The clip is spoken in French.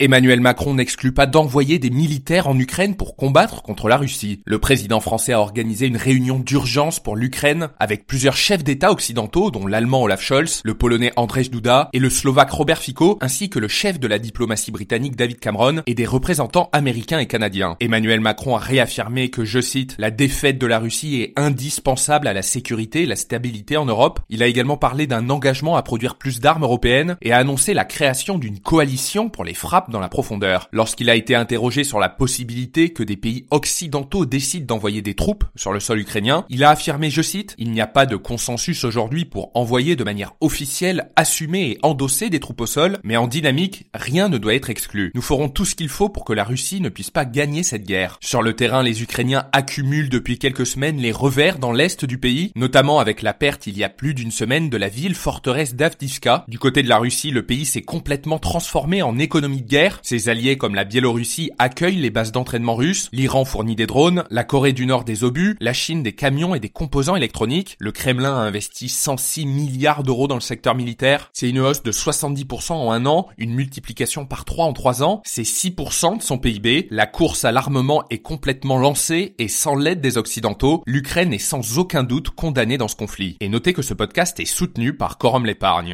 Emmanuel Macron n'exclut pas d'envoyer des militaires en Ukraine pour combattre contre la Russie. Le président français a organisé une réunion d'urgence pour l'Ukraine avec plusieurs chefs d'État occidentaux dont l'allemand Olaf Scholz, le polonais Andrzej Duda et le slovaque Robert Fico ainsi que le chef de la diplomatie britannique David Cameron et des représentants américains et canadiens. Emmanuel Macron a réaffirmé que, je cite, la défaite de la Russie est indispensable à la sécurité et la stabilité en Europe. Il a également parlé d'un engagement à produire plus d'armes européennes et a annoncé la création d'une coalition pour les frappes dans la profondeur. Lorsqu'il a été interrogé sur la possibilité que des pays occidentaux décident d'envoyer des troupes sur le sol ukrainien, il a affirmé, je cite, il n'y a pas de consensus aujourd'hui pour envoyer de manière officielle, assumer et endosser des troupes au sol, mais en dynamique, rien ne doit être exclu. Nous ferons tout ce qu'il faut pour que la Russie ne puisse pas gagner cette guerre. Sur le terrain, les Ukrainiens accumulent depuis quelques semaines les revers dans l'est du pays, notamment avec la perte il y a plus d'une semaine de la ville forteresse d'Avdivka. Du côté de la Russie, le pays s'est complètement transformé en économie de guerre ses alliés comme la Biélorussie accueillent les bases d'entraînement russes, l'Iran fournit des drones, la Corée du Nord des obus, la Chine des camions et des composants électroniques. Le Kremlin a investi 106 milliards d'euros dans le secteur militaire. C'est une hausse de 70% en un an, une multiplication par 3 en 3 ans. C'est 6% de son PIB. La course à l'armement est complètement lancée et sans l'aide des Occidentaux, l'Ukraine est sans aucun doute condamnée dans ce conflit. Et notez que ce podcast est soutenu par Corum l'épargne.